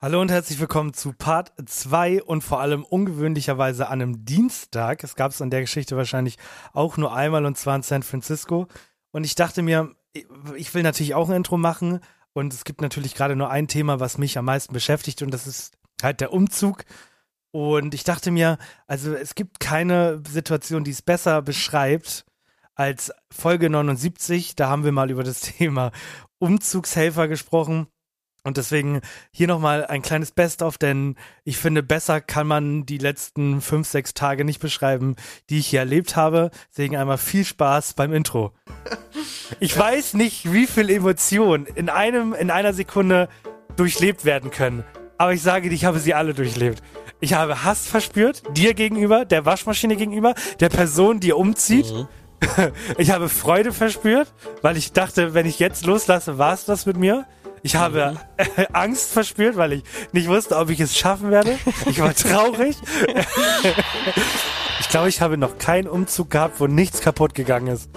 Hallo und herzlich willkommen zu Part 2 und vor allem ungewöhnlicherweise an einem Dienstag. Es gab es an der Geschichte wahrscheinlich auch nur einmal und zwar in San Francisco. Und ich dachte mir, ich will natürlich auch ein Intro machen und es gibt natürlich gerade nur ein Thema, was mich am meisten beschäftigt und das ist halt der Umzug. Und ich dachte mir, also es gibt keine Situation, die es besser beschreibt als Folge 79. Da haben wir mal über das Thema Umzugshelfer gesprochen. Und deswegen hier nochmal ein kleines Best-of, denn ich finde, besser kann man die letzten fünf, sechs Tage nicht beschreiben, die ich hier erlebt habe. Deswegen einmal viel Spaß beim Intro. Ich weiß nicht, wie viel Emotionen in einem, in einer Sekunde durchlebt werden können. Aber ich sage dir, ich habe sie alle durchlebt. Ich habe Hass verspürt, dir gegenüber, der Waschmaschine gegenüber, der Person, die umzieht. Ich habe Freude verspürt, weil ich dachte, wenn ich jetzt loslasse, war es das mit mir. Ich habe Angst verspürt, weil ich nicht wusste, ob ich es schaffen werde. Ich war traurig. ich glaube, ich habe noch keinen Umzug gehabt, wo nichts kaputt gegangen ist.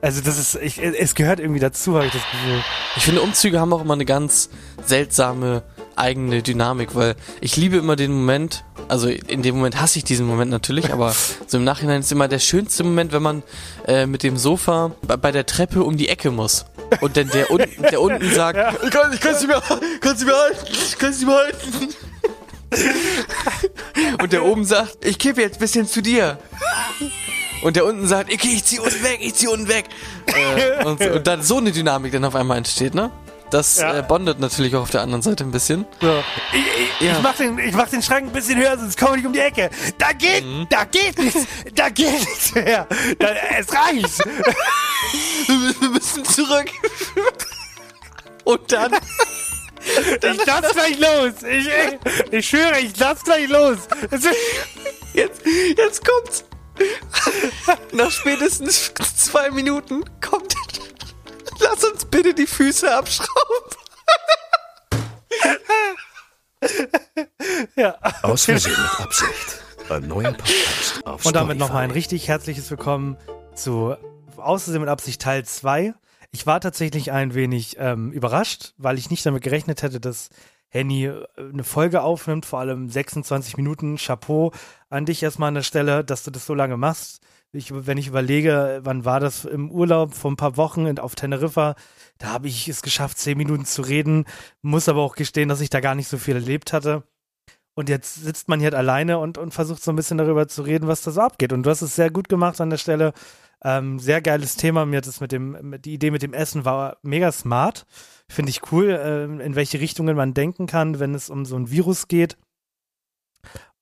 Also das ist, ich, es gehört irgendwie dazu, habe ich das Gefühl. Ich finde, Umzüge haben auch immer eine ganz seltsame eigene Dynamik, weil ich liebe immer den Moment, also in dem Moment hasse ich diesen Moment natürlich, aber so im Nachhinein ist immer der schönste Moment, wenn man äh, mit dem Sofa bei, der Treppe um die Ecke muss. Und dann der unten, der unten sagt, ich kann, ich kann nicht mehr, kann nicht mehr halten, ich kann nicht mehr halten. Und der oben sagt, ich kippe jetzt ein bisschen zu dir. Und der unten sagt, okay, ich zieh unten weg, ich zieh unten weg. Äh, und, und dann so eine Dynamik dann auf einmal entsteht, ne? Das Ja. äh, bondet natürlich auch auf der anderen Seite ein bisschen. So. Ich, ich, Ja. ich, mach den, ich mach den Schrank ein bisschen höher, sonst komme ich um die Ecke. Da geht, da geht nichts, da geht nichts mehr. Da, es reicht. Wir müssen zurück. Und dann, Ich lass gleich los. Ich, ich, ich schwöre, ich lass gleich los. Jetzt, jetzt kommt's. Nach spätestens zwei Minuten kommt. Lass uns bitte die Füße abschrauben. Ja. Aus Versehen mit Absicht. Ein neuer Podcast auf Und damit nochmal ein richtig herzliches Willkommen zu Außersehen mit Absicht Teil 2. Ich war tatsächlich ein wenig ähm, überrascht, weil ich nicht damit gerechnet hätte, dass Henny äh, eine Folge aufnimmt, vor allem 26 Minuten. Chapeau an dich erstmal an der Stelle, dass du das so lange machst. Ich, wenn ich überlege, wann war das im Urlaub vor ein paar Wochen in, auf Teneriffa, da habe ich es geschafft, 10 Minuten zu reden, muss aber auch gestehen, dass ich da gar nicht so viel erlebt hatte. Und jetzt sitzt man hier halt alleine und, und versucht so ein bisschen darüber zu reden, was da so abgeht. Und du hast es sehr gut gemacht an der Stelle. Ähm, sehr geiles Thema. Mir hat es mit dem, mit, die Idee mit dem Essen war mega smart. Finde ich cool, ähm, in welche Richtungen man denken kann, wenn es um so ein Virus geht.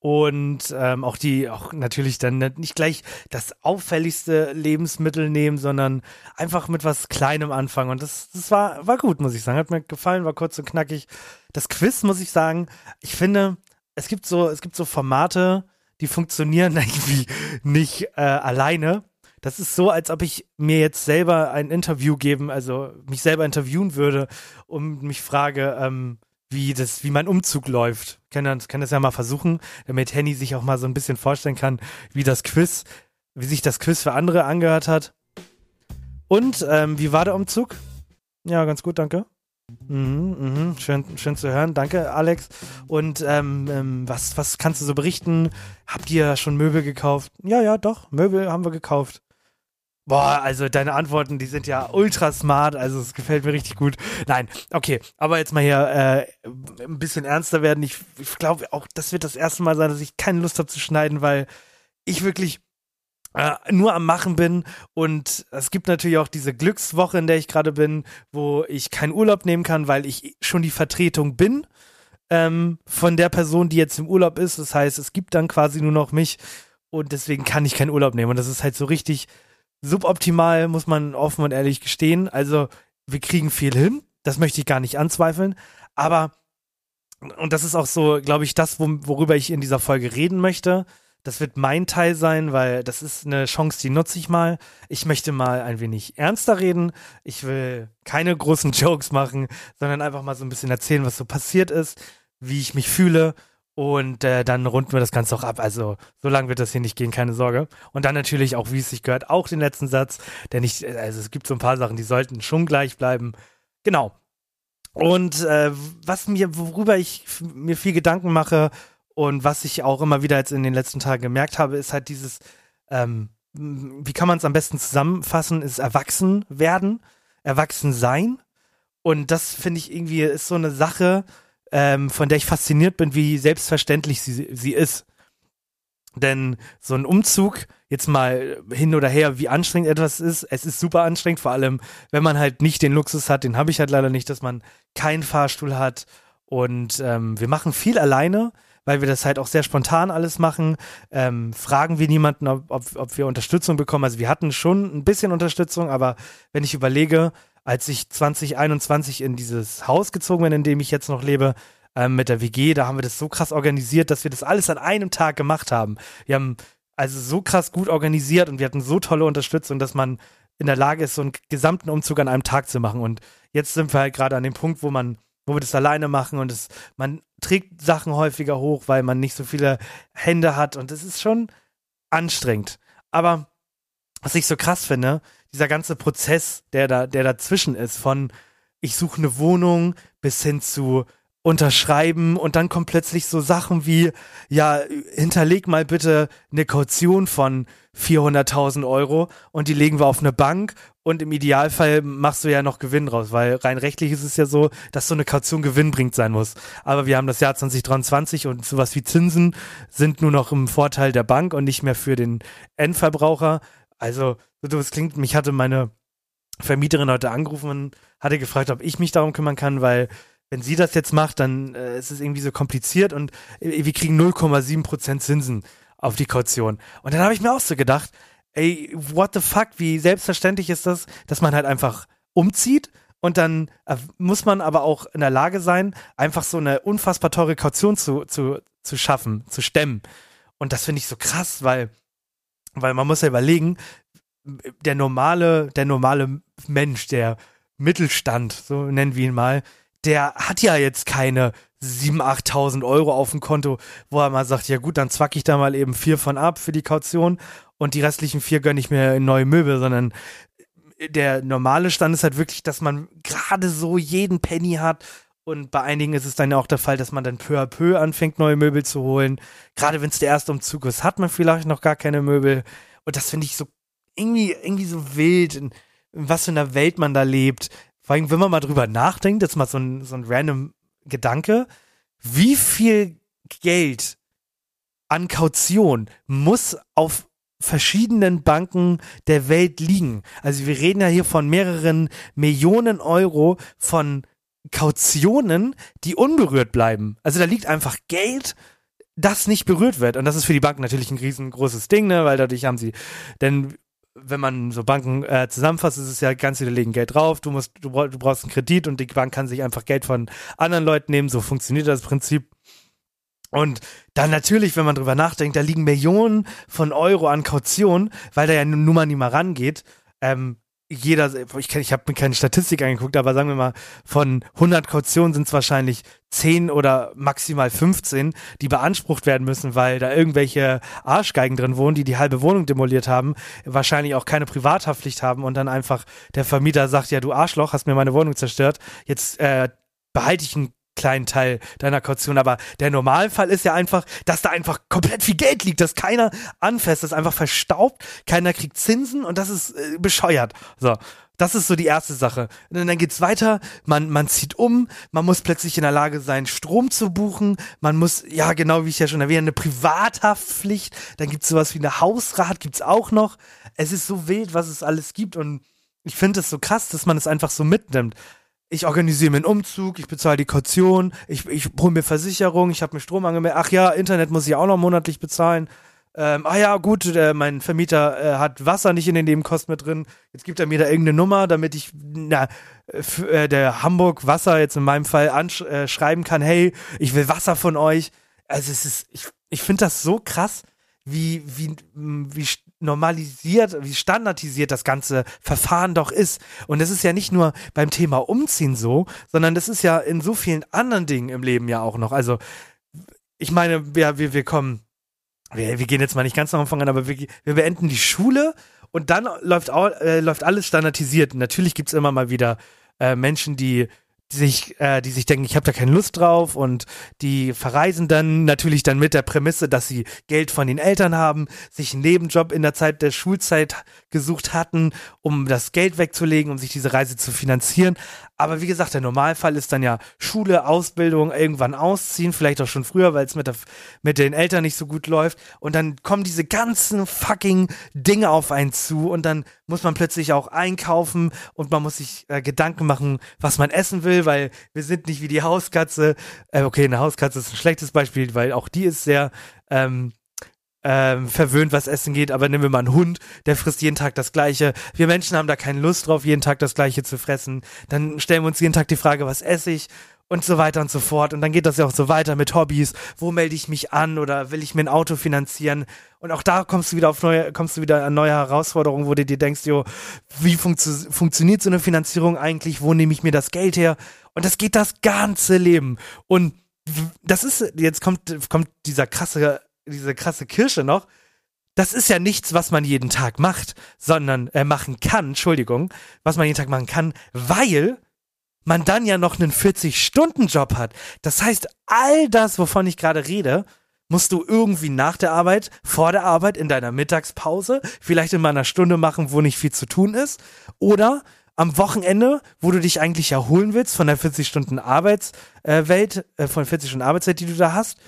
Und ähm, auch die, auch natürlich dann nicht gleich das auffälligste Lebensmittel nehmen, sondern einfach mit was Kleinem anfangen. Und das, das war, war gut, muss ich sagen. Hat mir gefallen, war kurz und knackig. Das Quiz, muss ich sagen, ich finde, es gibt so, es gibt so Formate, die funktionieren irgendwie nicht äh, alleine. Das ist so, als ob ich mir jetzt selber ein Interview geben, also mich selber interviewen würde und mich frage, ähm, wie das, wie mein Umzug läuft. Kann das, kann das ja mal versuchen, damit Henny sich auch mal so ein bisschen vorstellen kann, wie das Quiz, wie sich das Quiz für andere angehört hat. Und ähm, wie war der Umzug? Ja, ganz gut, danke. Mhm, mhm, schön, schön zu hören. Danke, Alex. Und ähm, ähm, was, was kannst du so berichten? Habt ihr schon Möbel gekauft? Ja, ja, doch. Möbel haben wir gekauft. Boah, also deine Antworten, die sind ja ultra smart, also es gefällt mir richtig gut. Nein, okay, aber jetzt mal hier äh, ein bisschen ernster werden. Ich, ich glaube auch, das wird das erste Mal sein, dass ich keine Lust habe zu schneiden, weil ich wirklich äh, nur am Machen bin und es gibt natürlich auch diese Glückswoche, in der ich gerade bin, wo ich keinen Urlaub nehmen kann, weil ich schon die Vertretung bin ähm, von der Person, die jetzt im Urlaub ist. Das heißt, es gibt dann quasi nur noch mich und deswegen kann ich keinen Urlaub nehmen und das ist halt so richtig suboptimal, muss man offen und ehrlich gestehen. Also wir kriegen viel hin, das möchte ich gar nicht anzweifeln, aber und das ist auch so, glaube ich, das, worüber ich in dieser Folge reden möchte. Das wird mein Teil sein, weil das ist eine Chance, die nutze ich mal. Ich möchte mal ein wenig ernster reden. Ich will keine großen Jokes machen, sondern einfach mal so ein bisschen erzählen, was so passiert ist, wie ich mich fühle. Und äh, dann runden wir das Ganze auch ab. Also so lange wird das hier nicht gehen, keine Sorge. Und dann natürlich auch, wie es sich gehört, auch den letzten Satz. Denn ich, also es gibt so ein paar Sachen, die sollten schon gleich bleiben. Genau. Und äh, was mir, worüber ich mir viel Gedanken mache und was ich auch immer wieder jetzt in den letzten Tagen gemerkt habe, ist halt dieses, ähm, wie kann man es am besten zusammenfassen, ist erwachsen werden, erwachsen sein. Und das finde ich irgendwie ist so eine Sache, ähm, von der ich fasziniert bin, wie selbstverständlich sie, sie ist. Denn so ein Umzug, jetzt mal hin oder her, wie anstrengend etwas ist, es ist super anstrengend, vor allem, wenn man halt nicht den Luxus hat, den habe ich halt leider nicht, dass man keinen Fahrstuhl hat. Und ähm, wir machen viel alleine, weil wir das halt auch sehr spontan alles machen. Ähm, fragen wir niemanden, ob, ob, ob wir Unterstützung bekommen. Also wir hatten schon ein bisschen Unterstützung, aber wenn ich überlege, als ich 2021 in dieses Haus gezogen bin, in dem ich jetzt noch lebe, ähm, mit der WG, da haben wir das so krass organisiert, dass wir das alles an einem Tag gemacht haben. Wir haben also so krass gut organisiert und wir hatten so tolle Unterstützung, dass man in der Lage ist, so einen gesamten Umzug an einem Tag zu machen. Und jetzt sind wir halt gerade an dem Punkt, wo man, wo wir das alleine machen und es, man trägt Sachen häufiger hoch, weil man nicht so viele Hände hat und es ist schon anstrengend. Aber was ich so krass finde, dieser ganze Prozess, der da, der dazwischen ist, von ich suche eine Wohnung bis hin zu unterschreiben und dann kommen plötzlich so Sachen wie, ja, hinterleg mal bitte eine Kaution von 400.000 Euro und die legen wir auf eine Bank und im Idealfall machst du ja noch Gewinn raus, weil rein rechtlich ist es ja so, dass so eine Kaution gewinnbringend sein muss. Aber wir haben das Jahr 2023 und sowas wie Zinsen sind nur noch im Vorteil der Bank und nicht mehr für den Endverbraucher. Also, so das klingt, mich hatte meine Vermieterin heute angerufen und hatte gefragt, ob ich mich darum kümmern kann, weil wenn sie das jetzt macht, dann äh, ist es irgendwie so kompliziert und äh, wir kriegen 0,7% Zinsen auf die Kaution. Und dann habe ich mir auch so gedacht, ey, what the fuck, wie selbstverständlich ist das, dass man halt einfach umzieht und dann äh, muss man aber auch in der Lage sein, einfach so eine unfassbar teure Kaution zu, zu, zu schaffen, zu stemmen. Und das finde ich so krass, weil, weil man muss ja überlegen, der normale, der normale Mensch, der Mittelstand, so nennen wir ihn mal, der hat ja jetzt keine 7.000, 8.000 Euro auf dem Konto, wo er mal sagt, ja gut, dann zwack ich da mal eben vier von ab für die Kaution und die restlichen vier gönne ich mir in neue Möbel, sondern der normale Stand ist halt wirklich, dass man gerade so jeden Penny hat und bei einigen ist es dann ja auch der Fall, dass man dann peu à peu anfängt, neue Möbel zu holen. Gerade wenn es der erste Umzug ist, hat man vielleicht noch gar keine Möbel. Und das finde ich so irgendwie, irgendwie so wild, in, in was für einer Welt man da lebt. Vor allem, wenn man mal drüber nachdenkt, jetzt mal so ein, so ein random Gedanke, wie viel Geld an Kaution muss auf verschiedenen Banken der Welt liegen. Also wir reden ja hier von mehreren Millionen Euro von Kautionen, die unberührt bleiben. Also da liegt einfach Geld, das nicht berührt wird. Und das ist für die Banken natürlich ein riesengroßes Ding, ne? weil dadurch haben sie, denn wenn man so Banken äh, zusammenfasst, ist es ja ganz viele legen Geld drauf, du musst, du, du brauchst einen Kredit und die Bank kann sich einfach Geld von anderen Leuten nehmen, so funktioniert das Prinzip. Und dann natürlich, wenn man drüber nachdenkt, da liegen Millionen von Euro an Kaution, weil da ja nun mal nie mal rangeht. Ähm, jeder, ich, ich habe mir keine Statistik angeguckt, aber sagen wir mal, von 100 Kautionen sind es wahrscheinlich 10 oder maximal 15, die beansprucht werden müssen, weil da irgendwelche Arschgeigen drin wohnen, die die halbe Wohnung demoliert haben, wahrscheinlich auch keine Privathaftpflicht haben und dann einfach der Vermieter sagt, ja du Arschloch, hast mir meine Wohnung zerstört, jetzt äh, behalte ich einen kleinen Teil deiner Kaution. Aber der Normalfall ist ja einfach, dass da einfach komplett viel Geld liegt, dass keiner anfasst, das einfach verstaubt, keiner kriegt Zinsen und das ist äh, bescheuert. So. Das ist so die erste Sache. Und dann geht's weiter, man, man zieht um, man muss plötzlich in der Lage sein, Strom zu buchen, man muss, ja genau wie ich ja schon erwähnt, eine Privathaftpflicht, dann gibt's sowas wie eine Hausrat, gibt's auch noch. Es ist so wild, was es alles gibt und ich finde es so krass, dass man es einfach so mitnimmt ich organisiere mir einen Umzug, ich bezahle die Kaution, ich, ich hole mir Versicherung, ich habe mir Strom angemeldet, ach ja, Internet muss ich auch noch monatlich bezahlen. ähm, ah ja, gut, äh, mein Vermieter äh, hat Wasser nicht in den Nebenkosten mit drin. Jetzt gibt er mir da irgendeine Nummer, damit ich na, äh, der Hamburg Wasser jetzt in meinem Fall anschreiben äh, kann, hey, ich will Wasser von euch. Also es ist, ich, ich finde das so krass, wie, wie, wie normalisiert, wie standardisiert das ganze Verfahren doch ist. Und es ist ja nicht nur beim Thema Umziehen so, sondern das ist ja in so vielen anderen Dingen im Leben ja auch noch. Also, ich meine, ja, wir, wir kommen, wir, wir gehen jetzt mal nicht ganz am Anfang an, aber wir, wir beenden die Schule und dann läuft, äh, läuft alles standardisiert. Natürlich gibt's immer mal wieder äh, Menschen, die die sich, äh, die sich denken, ich habe da keine Lust drauf und die verreisen dann natürlich dann mit der Prämisse, dass sie Geld von den Eltern haben, sich einen Nebenjob in der Zeit der Schulzeit gesucht hatten, um das Geld wegzulegen, um sich diese Reise zu finanzieren. Aber wie gesagt, der Normalfall ist dann ja Schule, Ausbildung, irgendwann ausziehen, vielleicht auch schon früher, weil es mit, mit den Eltern nicht so gut läuft. Und dann kommen diese ganzen fucking Dinge auf einen zu und dann muss man plötzlich auch einkaufen und man muss sich äh, Gedanken machen, was man essen will, weil wir sind nicht wie die Hauskatze. Äh, okay, eine Hauskatze ist ein schlechtes Beispiel, weil auch die ist sehr ähm, ähm, verwöhnt, was Essen geht, aber nehmen wir mal einen Hund, der frisst jeden Tag das Gleiche. Wir Menschen haben da keine Lust drauf, jeden Tag das Gleiche zu fressen. Dann stellen wir uns jeden Tag die Frage, was esse ich? Und so weiter und so fort. Und dann geht das ja auch so weiter mit Hobbys. Wo melde ich mich an oder will ich mir ein Auto finanzieren? Und auch da kommst du wieder auf neue, kommst du wieder an neue Herausforderungen, wo du dir denkst, jo, wie funktio funktioniert so eine Finanzierung eigentlich? Wo nehme ich mir das Geld her? Und das geht das ganze Leben. Und das ist, jetzt kommt, kommt dieser krasse diese krasse Kirsche noch, das ist ja nichts, was man jeden Tag macht, sondern äh, machen kann, Entschuldigung, was man jeden Tag machen kann, weil man dann ja noch einen 40-Stunden-Job hat. Das heißt, all das, wovon ich gerade rede, musst du irgendwie nach der Arbeit, vor der Arbeit, in deiner Mittagspause, vielleicht in meiner Stunde machen, wo nicht viel zu tun ist, oder am Wochenende, wo du dich eigentlich erholen willst von der 40 Stunden Arbeitswelt, äh, von 40 Stunden Arbeitszeit, die du da hast,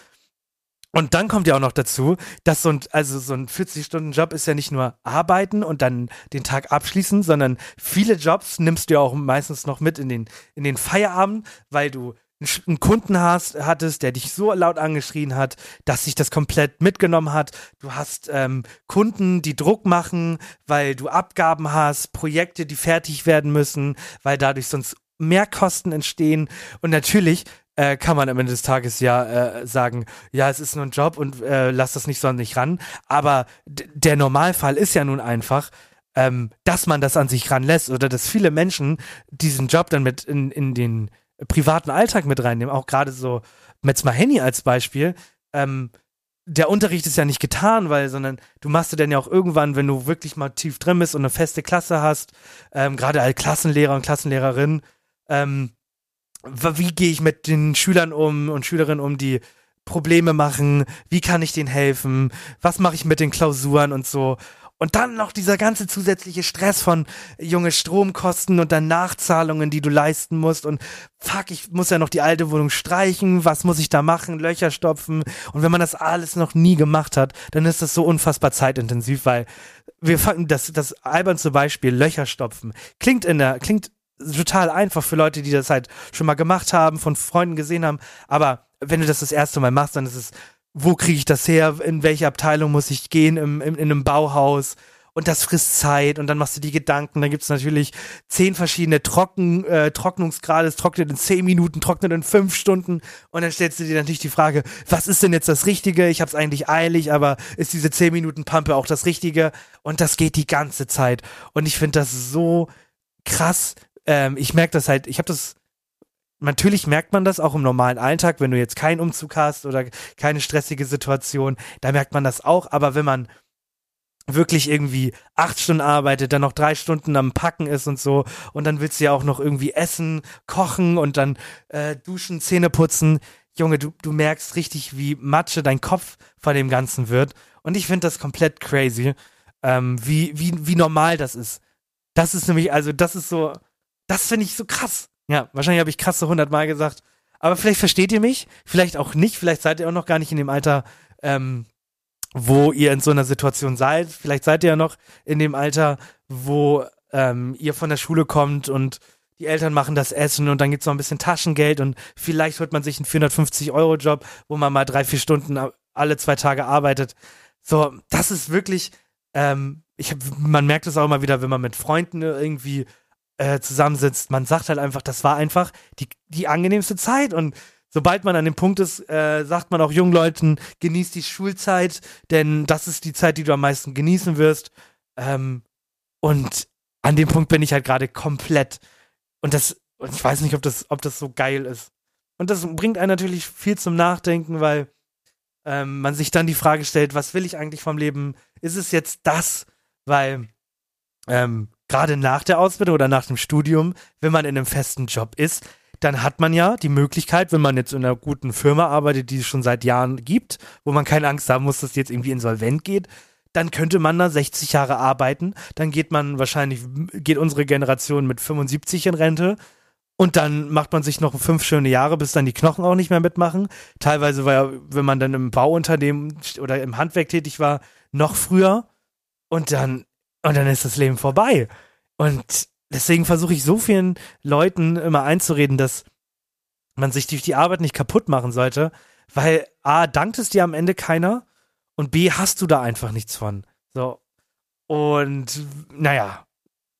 und dann kommt ja auch noch dazu, dass so ein, also so ein 40-Stunden-Job ist ja nicht nur arbeiten und dann den Tag abschließen, sondern viele Jobs nimmst du ja auch meistens noch mit in den, in den Feierabend, weil du einen Kunden hast, hattest, der dich so laut angeschrien hat, dass sich das komplett mitgenommen hat. Du hast ähm, Kunden, die Druck machen, weil du Abgaben hast, Projekte, die fertig werden müssen, weil dadurch sonst mehr Kosten entstehen. Und natürlich äh, kann man am Ende des Tages ja äh, sagen, ja, es ist nur ein Job und äh, lass das nicht so an sich ran. Aber der Normalfall ist ja nun einfach, ähm, dass man das an sich ranlässt oder dass viele Menschen diesen Job dann mit in, in den privaten Alltag mit reinnehmen. Auch gerade so, jetzt mal Henny als Beispiel. Ähm, der Unterricht ist ja nicht getan, weil, sondern du machst du dann ja auch irgendwann, wenn du wirklich mal tief drin bist und eine feste Klasse hast, ähm, gerade als Klassenlehrer und Klassenlehrerin, ähm, wie gehe ich mit den Schülern um und Schülerinnen um, die Probleme machen, wie kann ich denen helfen, was mache ich mit den Klausuren und so. Und dann noch dieser ganze zusätzliche Stress von junge Stromkosten und dann Nachzahlungen, die du leisten musst. Und fuck, ich muss ja noch die alte Wohnung streichen. Was muss ich da machen? Löcher stopfen. Und wenn man das alles noch nie gemacht hat, dann ist das so unfassbar zeitintensiv, weil wir fangen das, das albernste Beispiel, Löcher stopfen. Klingt in der, klingt total einfach für Leute, die das halt schon mal gemacht haben, von Freunden gesehen haben. Aber wenn du das das erste Mal machst, dann ist es, wo kriege ich das her? In welche Abteilung muss ich gehen im, im, in einem Bauhaus? Und das frisst Zeit und dann machst du die Gedanken. Dann gibt's natürlich zehn verschiedene Trocken, äh, Trocknungsgrade. Es trocknet in zehn Minuten, trocknet in fünf Stunden. Und dann stellst du dir natürlich die Frage, was ist denn jetzt das Richtige? Ich hab's eigentlich eilig, aber ist diese zehn Minuten Pampe auch das Richtige? Und das geht die ganze Zeit. Und ich finde das so krass, ähm, ich merke das halt, ich habe das, natürlich merkt man das auch im normalen Alltag, wenn du jetzt keinen Umzug hast oder keine stressige Situation, da merkt man das auch, aber wenn man wirklich irgendwie acht Stunden arbeitet, dann noch drei Stunden am Packen ist und so und dann willst du ja auch noch irgendwie essen, kochen und dann äh, duschen, Zähne putzen. Junge, du, du merkst richtig, wie Matsche dein Kopf vor dem Ganzen wird und ich finde das komplett crazy, ähm, wie, wie, wie normal das ist. Das ist nämlich, also das ist so, das finde ich so krass. Ja, wahrscheinlich habe ich krasse hundertmal gesagt. Aber vielleicht versteht ihr mich, vielleicht auch nicht, vielleicht seid ihr auch noch gar nicht in dem Alter, ähm, wo ihr in so einer Situation seid. Vielleicht seid ihr ja noch in dem Alter, wo ähm, ihr von der Schule kommt und die Eltern machen das Essen und dann gibt es noch ein bisschen Taschengeld und vielleicht holt man sich einen 450-Euro-Job, wo man mal drei, vier Stunden alle zwei Tage arbeitet. So, das ist wirklich, ähm, ich hab, man merkt es auch immer wieder, wenn man mit Freunden irgendwie äh, zusammensitzt. Man sagt halt einfach, das war einfach die, die angenehmste Zeit und sobald man an dem Punkt ist, äh, sagt man auch jungen Leuten, genieß die Schulzeit, denn das ist die Zeit, die du am meisten genießen wirst. Ähm, und an dem Punkt bin ich halt gerade komplett. Und das, und ich weiß nicht, ob das, ob das so geil ist. Und das bringt einen natürlich viel zum Nachdenken, weil ähm, man sich dann die Frage stellt, was will ich eigentlich vom Leben? Ist es jetzt das? Weil ähm, gerade nach der Ausbildung oder nach dem Studium, wenn man in einem festen Job ist, dann hat man ja die Möglichkeit, wenn man jetzt in einer guten Firma arbeitet, die es schon seit Jahren gibt, wo man keine Angst haben muss, dass die jetzt irgendwie insolvent geht, dann könnte man da 60 Jahre arbeiten, dann geht man wahrscheinlich, geht unsere Generation mit 75 in Rente. Und dann macht man sich noch fünf schöne Jahre, bis dann die Knochen auch nicht mehr mitmachen. Teilweise war ja, wenn man dann im Bauunternehmen oder im Handwerk tätig war, noch früher. Und dann, und dann ist das Leben vorbei. Und deswegen versuche ich so vielen Leuten immer einzureden, dass man sich durch die Arbeit nicht kaputt machen sollte, weil A, dankt es dir am Ende keiner und B, hast du da einfach nichts von. So. Und naja,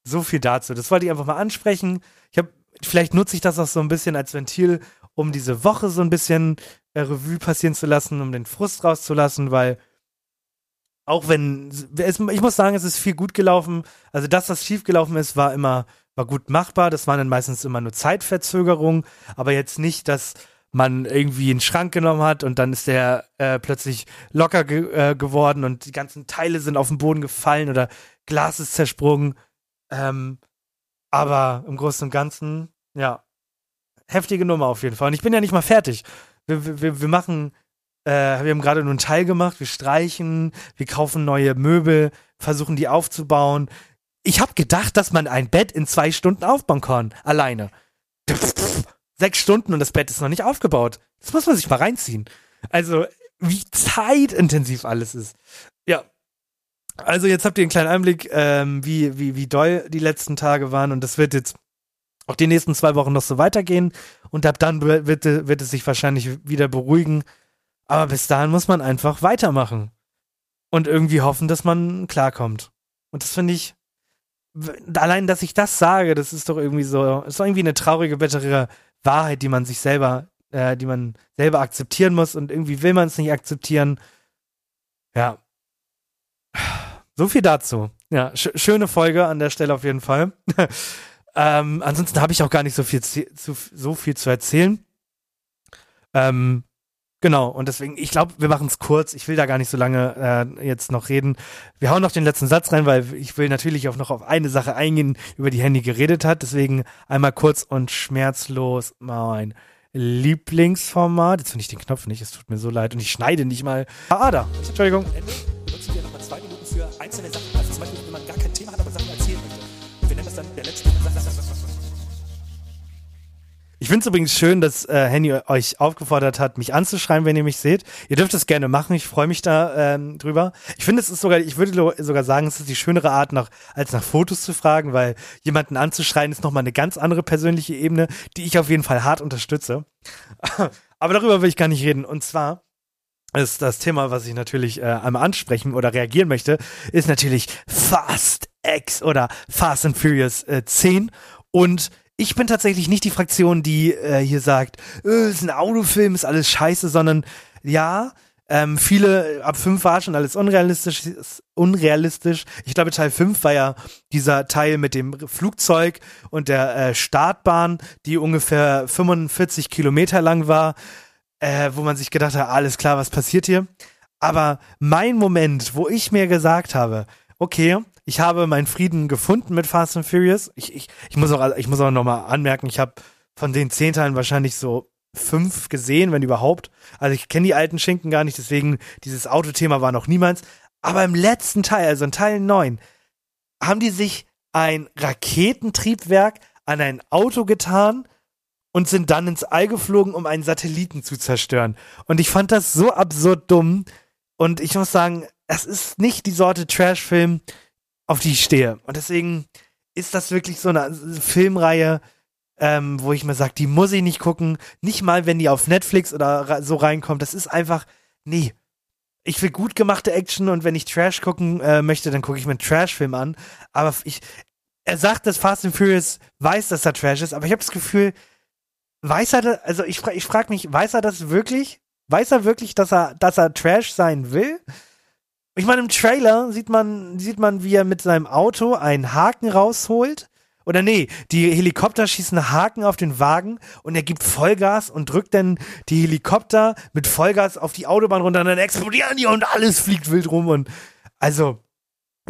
so viel dazu. Das wollte ich einfach mal ansprechen. Ich habe, vielleicht nutze ich das auch so ein bisschen als Ventil, um diese Woche so ein bisschen äh, Revue passieren zu lassen, um den Frust rauszulassen, weil auch wenn, es, ich muss sagen, es ist viel gut gelaufen. Also das, was schief gelaufen ist, war immer, war gut machbar. Das waren dann meistens immer nur Zeitverzögerungen, aber jetzt nicht, dass man irgendwie einen Schrank genommen hat und dann ist der äh, plötzlich locker ge äh, geworden und die ganzen Teile sind auf den Boden gefallen oder Glas ist zersprungen. Ähm, aber im Großen und Ganzen, ja, heftige Nummer auf jeden Fall. Und ich bin ja nicht mal fertig. Wir, wir, wir machen äh, wir haben gerade nur einen Teil gemacht, wir streichen, wir kaufen neue Möbel, versuchen die aufzubauen. Ich habe gedacht, dass man ein Bett in zwei Stunden aufbauen kann, alleine. Sechs Stunden und das Bett ist noch nicht aufgebaut. Das muss man sich mal reinziehen. Also, wie zeitintensiv alles ist. Ja. Also, jetzt habt ihr einen kleinen Einblick, ähm, wie, wie, wie doll die letzten Tage waren und das wird jetzt auch die nächsten zwei Wochen noch so weitergehen und ab dann wird, wird es sich wahrscheinlich wieder beruhigen aber bis dahin muss man einfach weitermachen. Und irgendwie hoffen, dass man klarkommt. Und das finde ich, allein, dass ich das sage, das ist doch irgendwie so, ist doch irgendwie eine traurige, bittere Wahrheit, die man sich selber, äh, die man selber akzeptieren muss und irgendwie will man es nicht akzeptieren. Ja. So viel dazu. Ja, sch schöne Folge an der Stelle auf jeden Fall. ähm, ansonsten habe ich auch gar nicht so viel zu, so viel zu erzählen. Ähm, Genau, und deswegen, ich glaube, wir machen es kurz. Ich will da gar nicht so lange äh, jetzt noch reden. Wir hauen noch den letzten Satz rein, weil ich will natürlich auch noch auf eine Sache eingehen, über die Handy geredet hat. Deswegen einmal kurz und schmerzlos mein Lieblingsformat. Jetzt finde ich den Knopf nicht, es tut mir so leid. Und ich schneide nicht mal. Ah, da. Entschuldigung. Benutzen wir nochmal zwei Minuten für einzelne Sachen. Also zum Beispiel, wenn man gar kein Thema hat, aber Sachen erzählen möchte. Wir nennen das dann der letzte ich finde es übrigens schön, dass äh, Henny euch aufgefordert hat, mich anzuschreiben, wenn ihr mich seht. Ihr dürft es gerne machen, ich freue mich da ähm, drüber. Ich finde, es ist sogar, ich würde sogar sagen, es ist die schönere Art, nach, als nach Fotos zu fragen, weil jemanden anzuschreien ist nochmal eine ganz andere persönliche Ebene, die ich auf jeden Fall hart unterstütze. Aber darüber will ich gar nicht reden. Und zwar ist das Thema, was ich natürlich äh, einmal ansprechen oder reagieren möchte, ist natürlich Fast X oder Fast and Furious äh, 10 und ich bin tatsächlich nicht die Fraktion, die äh, hier sagt, äh, ist ein Autofilm, ist alles scheiße, sondern ja, ähm, viele, ab fünf war schon alles unrealistisch, unrealistisch. Ich glaube, Teil fünf war ja dieser Teil mit dem Flugzeug und der äh, Startbahn, die ungefähr 45 Kilometer lang war, äh, wo man sich gedacht hat, alles klar, was passiert hier? Aber mein Moment, wo ich mir gesagt habe, okay, ich habe meinen Frieden gefunden mit Fast and Furious. Ich, ich, ich muss auch, ich muss auch nochmal anmerken, ich habe von den zehn Teilen wahrscheinlich so fünf gesehen, wenn überhaupt. Also ich kenne die alten Schinken gar nicht, deswegen dieses Autothema war noch niemals. Aber im letzten Teil, also in Teil 9, haben die sich ein Raketentriebwerk an ein Auto getan und sind dann ins All geflogen, um einen Satelliten zu zerstören. Und ich fand das so absurd dumm. Und ich muss sagen, es ist nicht die Sorte Trash-Film, auf die ich stehe. Und deswegen ist das wirklich so eine Filmreihe, ähm, wo ich mir sage, die muss ich nicht gucken. Nicht mal, wenn die auf Netflix oder so reinkommt. Das ist einfach, nee. ich will gut gemachte Action und wenn ich Trash gucken äh, möchte, dann gucke ich mir einen Trash-Film an. Aber ich, er sagt, dass Fast and Furious weiß, dass er Trash ist, aber ich habe das Gefühl, weiß er, das, also ich, ich frage mich, weiß er das wirklich? Weiß er wirklich, dass er, dass er Trash sein will? Ich meine, im Trailer sieht man, sieht man, wie er mit seinem Auto einen Haken rausholt. Oder nee, die Helikopter schießen Haken auf den Wagen und er gibt Vollgas und drückt dann die Helikopter mit Vollgas auf die Autobahn runter und dann explodieren die und alles fliegt wild rum und also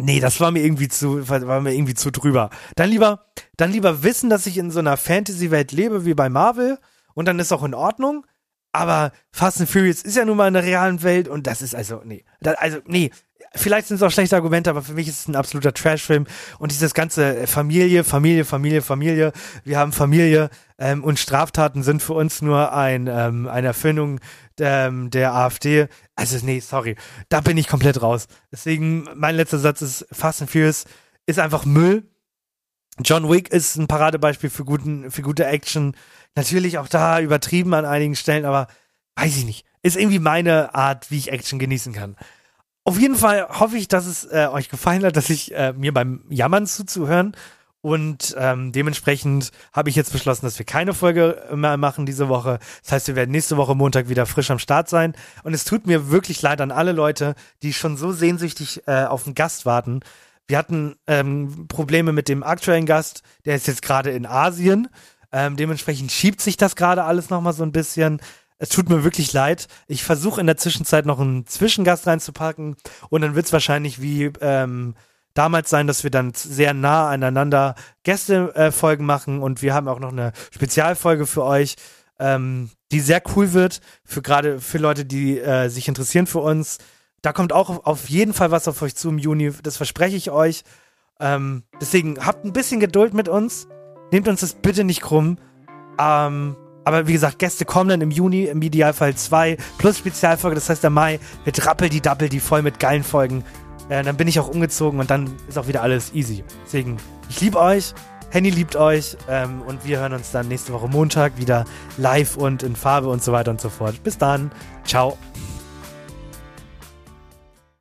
nee, das war mir irgendwie zu war mir irgendwie zu drüber. Dann lieber dann lieber wissen, dass ich in so einer Fantasy Welt lebe wie bei Marvel und dann ist auch in Ordnung. Aber Fast and Furious ist ja nun mal in der realen Welt und das ist also, nee. Da, also, nee. Vielleicht sind es auch schlechte Argumente, aber für mich ist es ein absoluter Trash-Film. Und dieses ganze Familie, Familie, Familie, Familie. Wir haben Familie ähm, und Straftaten sind für uns nur ein, ähm, eine Erfindung ähm, der AfD. Also, nee, sorry. Da bin ich komplett raus. Deswegen, mein letzter Satz ist, Fast and Furious ist einfach Müll. John Wick ist ein Paradebeispiel für, guten, für gute Action. Natürlich auch da übertrieben an einigen Stellen, aber weiß ich nicht. Ist irgendwie meine Art, wie ich Action genießen kann. Auf jeden Fall hoffe ich, dass es äh, euch gefallen hat, dass ich äh, mir beim Jammern zuzuhören. Und ähm, dementsprechend habe ich jetzt beschlossen, dass wir keine Folge mehr machen diese Woche. Das heißt, wir werden nächste Woche Montag wieder frisch am Start sein. Und es tut mir wirklich leid an alle Leute, die schon so sehnsüchtig äh, auf einen Gast warten. Wir hatten ähm, Probleme mit dem aktuellen Gast, der ist jetzt gerade in Asien. Ähm, dementsprechend schiebt sich das gerade alles nochmal so ein bisschen. Es tut mir wirklich leid. Ich versuche in der Zwischenzeit noch einen Zwischengast reinzupacken und dann wird es wahrscheinlich wie ähm, damals sein, dass wir dann sehr nah aneinander Gästefolgen äh, machen und wir haben auch noch eine Spezialfolge für euch, ähm, die sehr cool wird, für gerade für Leute, die äh, sich interessieren für uns. Da kommt auch auf jeden Fall was auf euch zu im Juni, das verspreche ich euch. Ähm, deswegen habt ein bisschen Geduld mit uns. Nehmt uns das bitte nicht krumm. Ähm, aber wie gesagt, Gäste kommen dann im Juni, im Idealfall zwei plus Spezialfolge. Das heißt, der Mai wird rappel die Dappel, die voll mit geilen Folgen. Äh, dann bin ich auch umgezogen und dann ist auch wieder alles easy. Deswegen, ich liebe euch. Henny liebt euch ähm, und wir hören uns dann nächste Woche Montag wieder live und in Farbe und so weiter und so fort. Bis dann. Ciao.